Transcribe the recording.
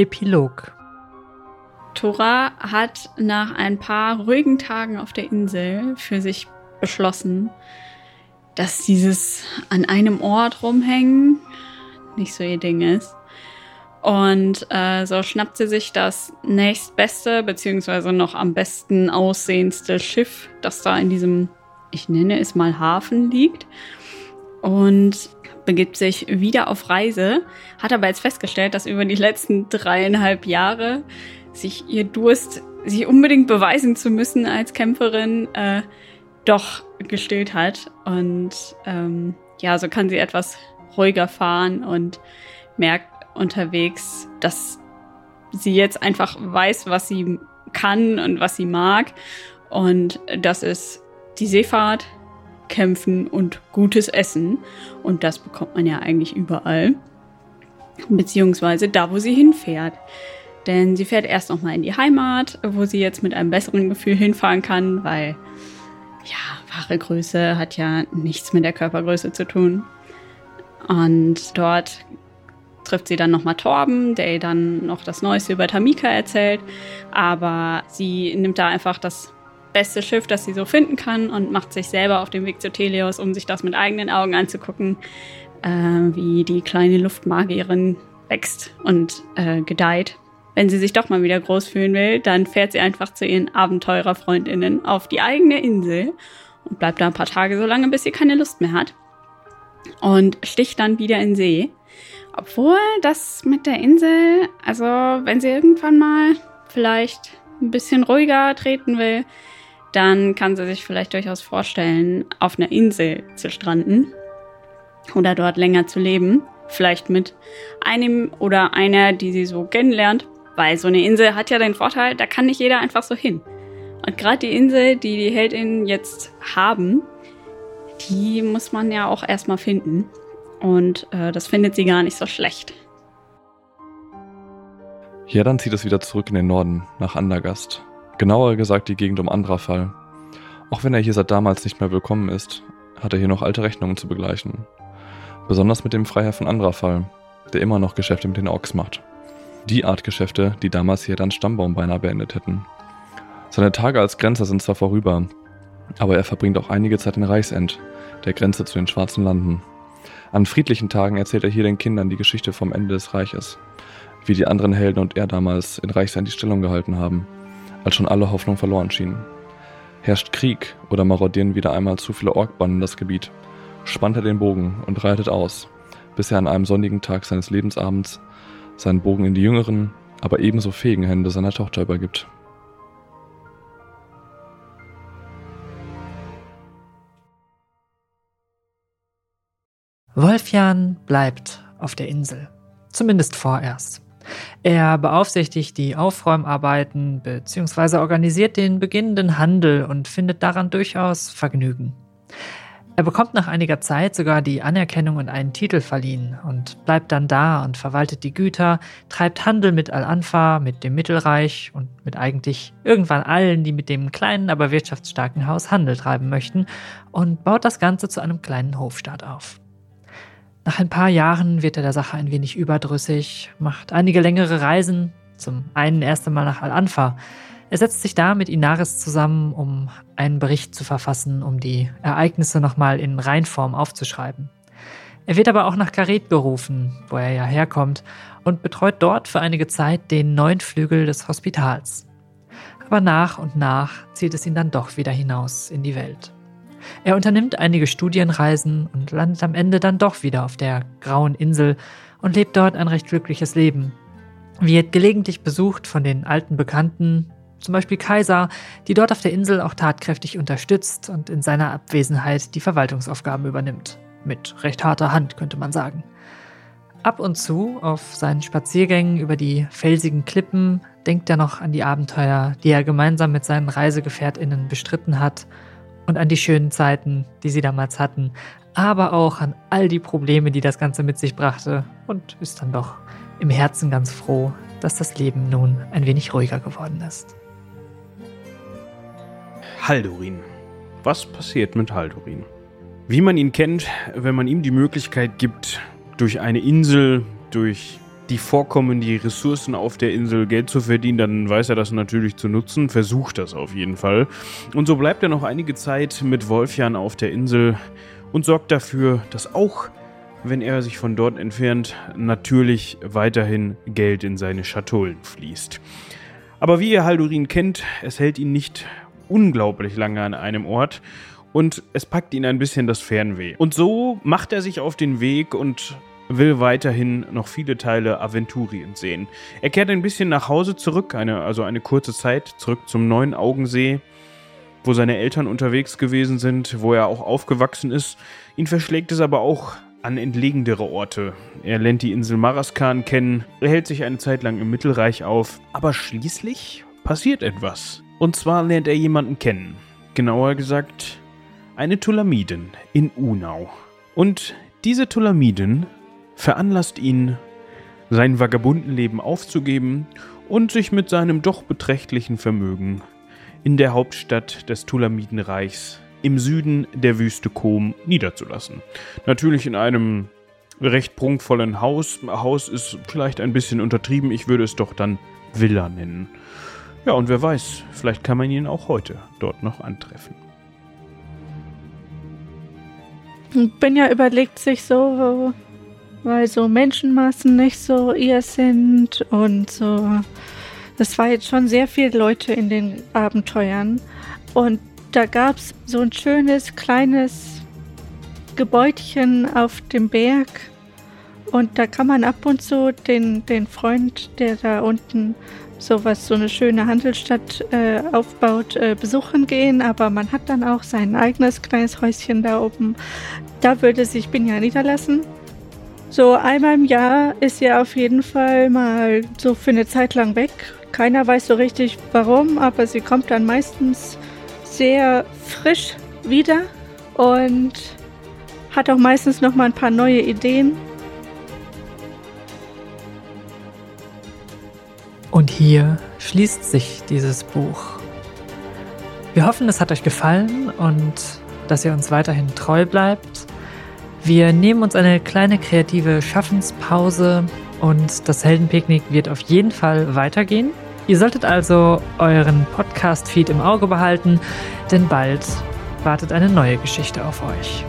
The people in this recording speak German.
Epilog Tora hat nach ein paar ruhigen Tagen auf der Insel für sich beschlossen, dass dieses an einem Ort rumhängen nicht so ihr Ding ist. Und äh, so schnappt sie sich das nächstbeste, beziehungsweise noch am besten aussehendste Schiff, das da in diesem, ich nenne es mal Hafen liegt. Und begibt sich wieder auf Reise, hat aber jetzt festgestellt, dass über die letzten dreieinhalb Jahre sich ihr Durst, sich unbedingt beweisen zu müssen als Kämpferin, äh, doch gestillt hat. Und ähm, ja, so kann sie etwas ruhiger fahren und merkt unterwegs, dass sie jetzt einfach weiß, was sie kann und was sie mag. Und das ist die Seefahrt, Kämpfen und gutes Essen. Und das bekommt man ja eigentlich überall. Beziehungsweise da, wo sie hinfährt. Denn sie fährt erst nochmal in die Heimat, wo sie jetzt mit einem besseren Gefühl hinfahren kann, weil ja, wahre Größe hat ja nichts mit der Körpergröße zu tun. Und dort trifft sie dann nochmal Torben, der ihr dann noch das Neueste über Tamika erzählt. Aber sie nimmt da einfach das beste Schiff, das sie so finden kann und macht sich selber auf den Weg zu Telios, um sich das mit eigenen Augen anzugucken, äh, wie die kleine Luftmagierin wächst und äh, gedeiht. Wenn sie sich doch mal wieder groß fühlen will, dann fährt sie einfach zu ihren Abenteurerfreundinnen auf die eigene Insel und bleibt da ein paar Tage so lange, bis sie keine Lust mehr hat. Und sticht dann wieder in See. Obwohl das mit der Insel, also wenn sie irgendwann mal vielleicht ein bisschen ruhiger treten will, dann kann sie sich vielleicht durchaus vorstellen, auf einer Insel zu stranden oder dort länger zu leben. Vielleicht mit einem oder einer, die sie so kennenlernt. Weil so eine Insel hat ja den Vorteil, da kann nicht jeder einfach so hin. Und gerade die Insel, die die Heldinnen jetzt haben, die muss man ja auch erstmal finden. Und äh, das findet sie gar nicht so schlecht. Ja, dann zieht es wieder zurück in den Norden, nach Andergast. Genauer gesagt die Gegend um Andrafall. Auch wenn er hier seit damals nicht mehr willkommen ist, hat er hier noch alte Rechnungen zu begleichen. Besonders mit dem Freiherr von Andrafall, der immer noch Geschäfte mit den Orks macht. Die Art Geschäfte, die damals hier dann Stammbaum beinahe beendet hätten. Seine Tage als Grenzer sind zwar vorüber, aber er verbringt auch einige Zeit in Reichsend, der Grenze zu den Schwarzen Landen. An friedlichen Tagen erzählt er hier den Kindern die Geschichte vom Ende des Reiches, wie die anderen Helden und er damals in Reichsend die Stellung gehalten haben, als schon alle Hoffnung verloren schien. Herrscht Krieg oder marodieren wieder einmal zu viele Orkbanden das Gebiet, spannt er den Bogen und reitet aus, bis er an einem sonnigen Tag seines Lebensabends seinen Bogen in die jüngeren, aber ebenso fähigen Hände seiner Tochter übergibt. Wolfjan bleibt auf der Insel. Zumindest vorerst. Er beaufsichtigt die Aufräumarbeiten bzw. organisiert den beginnenden Handel und findet daran durchaus Vergnügen. Er bekommt nach einiger Zeit sogar die Anerkennung und einen Titel verliehen und bleibt dann da und verwaltet die Güter, treibt Handel mit Al-Anfa, mit dem Mittelreich und mit eigentlich irgendwann allen, die mit dem kleinen, aber wirtschaftsstarken Haus Handel treiben möchten und baut das Ganze zu einem kleinen Hofstaat auf. Nach ein paar Jahren wird er der Sache ein wenig überdrüssig, macht einige längere Reisen, zum einen erst einmal nach Al-Anfa. Er setzt sich da mit Inaris zusammen, um einen Bericht zu verfassen, um die Ereignisse nochmal in Reinform aufzuschreiben. Er wird aber auch nach Karet gerufen, wo er ja herkommt, und betreut dort für einige Zeit den neuen Flügel des Hospitals. Aber nach und nach zieht es ihn dann doch wieder hinaus in die Welt. Er unternimmt einige Studienreisen und landet am Ende dann doch wieder auf der grauen Insel und lebt dort ein recht glückliches Leben. Wird gelegentlich besucht von den alten Bekannten, zum Beispiel Kaiser, die dort auf der Insel auch tatkräftig unterstützt und in seiner Abwesenheit die Verwaltungsaufgaben übernimmt. Mit recht harter Hand, könnte man sagen. Ab und zu, auf seinen Spaziergängen über die felsigen Klippen, denkt er noch an die Abenteuer, die er gemeinsam mit seinen Reisegefährtinnen bestritten hat und an die schönen Zeiten, die sie damals hatten, aber auch an all die Probleme, die das Ganze mit sich brachte und ist dann doch im Herzen ganz froh, dass das Leben nun ein wenig ruhiger geworden ist. Haldurin. Was passiert mit Haldurin? Wie man ihn kennt, wenn man ihm die Möglichkeit gibt, durch eine Insel, durch die Vorkommen, die Ressourcen auf der Insel Geld zu verdienen, dann weiß er das natürlich zu nutzen, versucht das auf jeden Fall. Und so bleibt er noch einige Zeit mit Wolfjan auf der Insel und sorgt dafür, dass auch, wenn er sich von dort entfernt, natürlich weiterhin Geld in seine Schatullen fließt. Aber wie ihr Haldurin kennt, es hält ihn nicht unglaublich lange an einem Ort und es packt ihn ein bisschen das Fernweh. Und so macht er sich auf den Weg und will weiterhin noch viele Teile Aventurien sehen. Er kehrt ein bisschen nach Hause zurück, eine, also eine kurze Zeit zurück zum neuen Augensee, wo seine Eltern unterwegs gewesen sind, wo er auch aufgewachsen ist. Ihn verschlägt es aber auch an entlegendere Orte. Er lernt die Insel Maraskan kennen, er hält sich eine Zeit lang im Mittelreich auf, aber schließlich passiert etwas. Und zwar lernt er jemanden kennen. Genauer gesagt, eine Tulamidin in Unau. Und diese Tulamidin veranlasst ihn, sein Vagabundenleben aufzugeben und sich mit seinem doch beträchtlichen Vermögen in der Hauptstadt des Tulamidenreichs im Süden der Wüste Kom niederzulassen. Natürlich in einem recht prunkvollen Haus. Haus ist vielleicht ein bisschen untertrieben, ich würde es doch dann Villa nennen. Ja, und wer weiß, vielleicht kann man ihn auch heute dort noch antreffen. Benja überlegt sich so, weil so Menschenmassen nicht so ihr sind und so. Das war jetzt schon sehr viele Leute in den Abenteuern. Und da gab es so ein schönes kleines Gebäudchen auf dem Berg. Und da kann man ab und zu den, den Freund, der da unten sowas, so eine schöne Handelsstadt äh, aufbaut, äh, besuchen gehen. Aber man hat dann auch sein eigenes kleines Häuschen da oben. Da würde sich Binja niederlassen. So einmal im Jahr ist sie auf jeden Fall mal so für eine Zeit lang weg. Keiner weiß so richtig warum, aber sie kommt dann meistens sehr frisch wieder und hat auch meistens noch mal ein paar neue Ideen. Und hier schließt sich dieses Buch. Wir hoffen, es hat euch gefallen und dass ihr uns weiterhin treu bleibt. Wir nehmen uns eine kleine kreative Schaffenspause und das Heldenpicknick wird auf jeden Fall weitergehen. Ihr solltet also euren Podcast-Feed im Auge behalten, denn bald wartet eine neue Geschichte auf euch.